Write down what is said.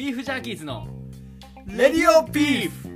ビーフジャーキーズのレディオビーフ。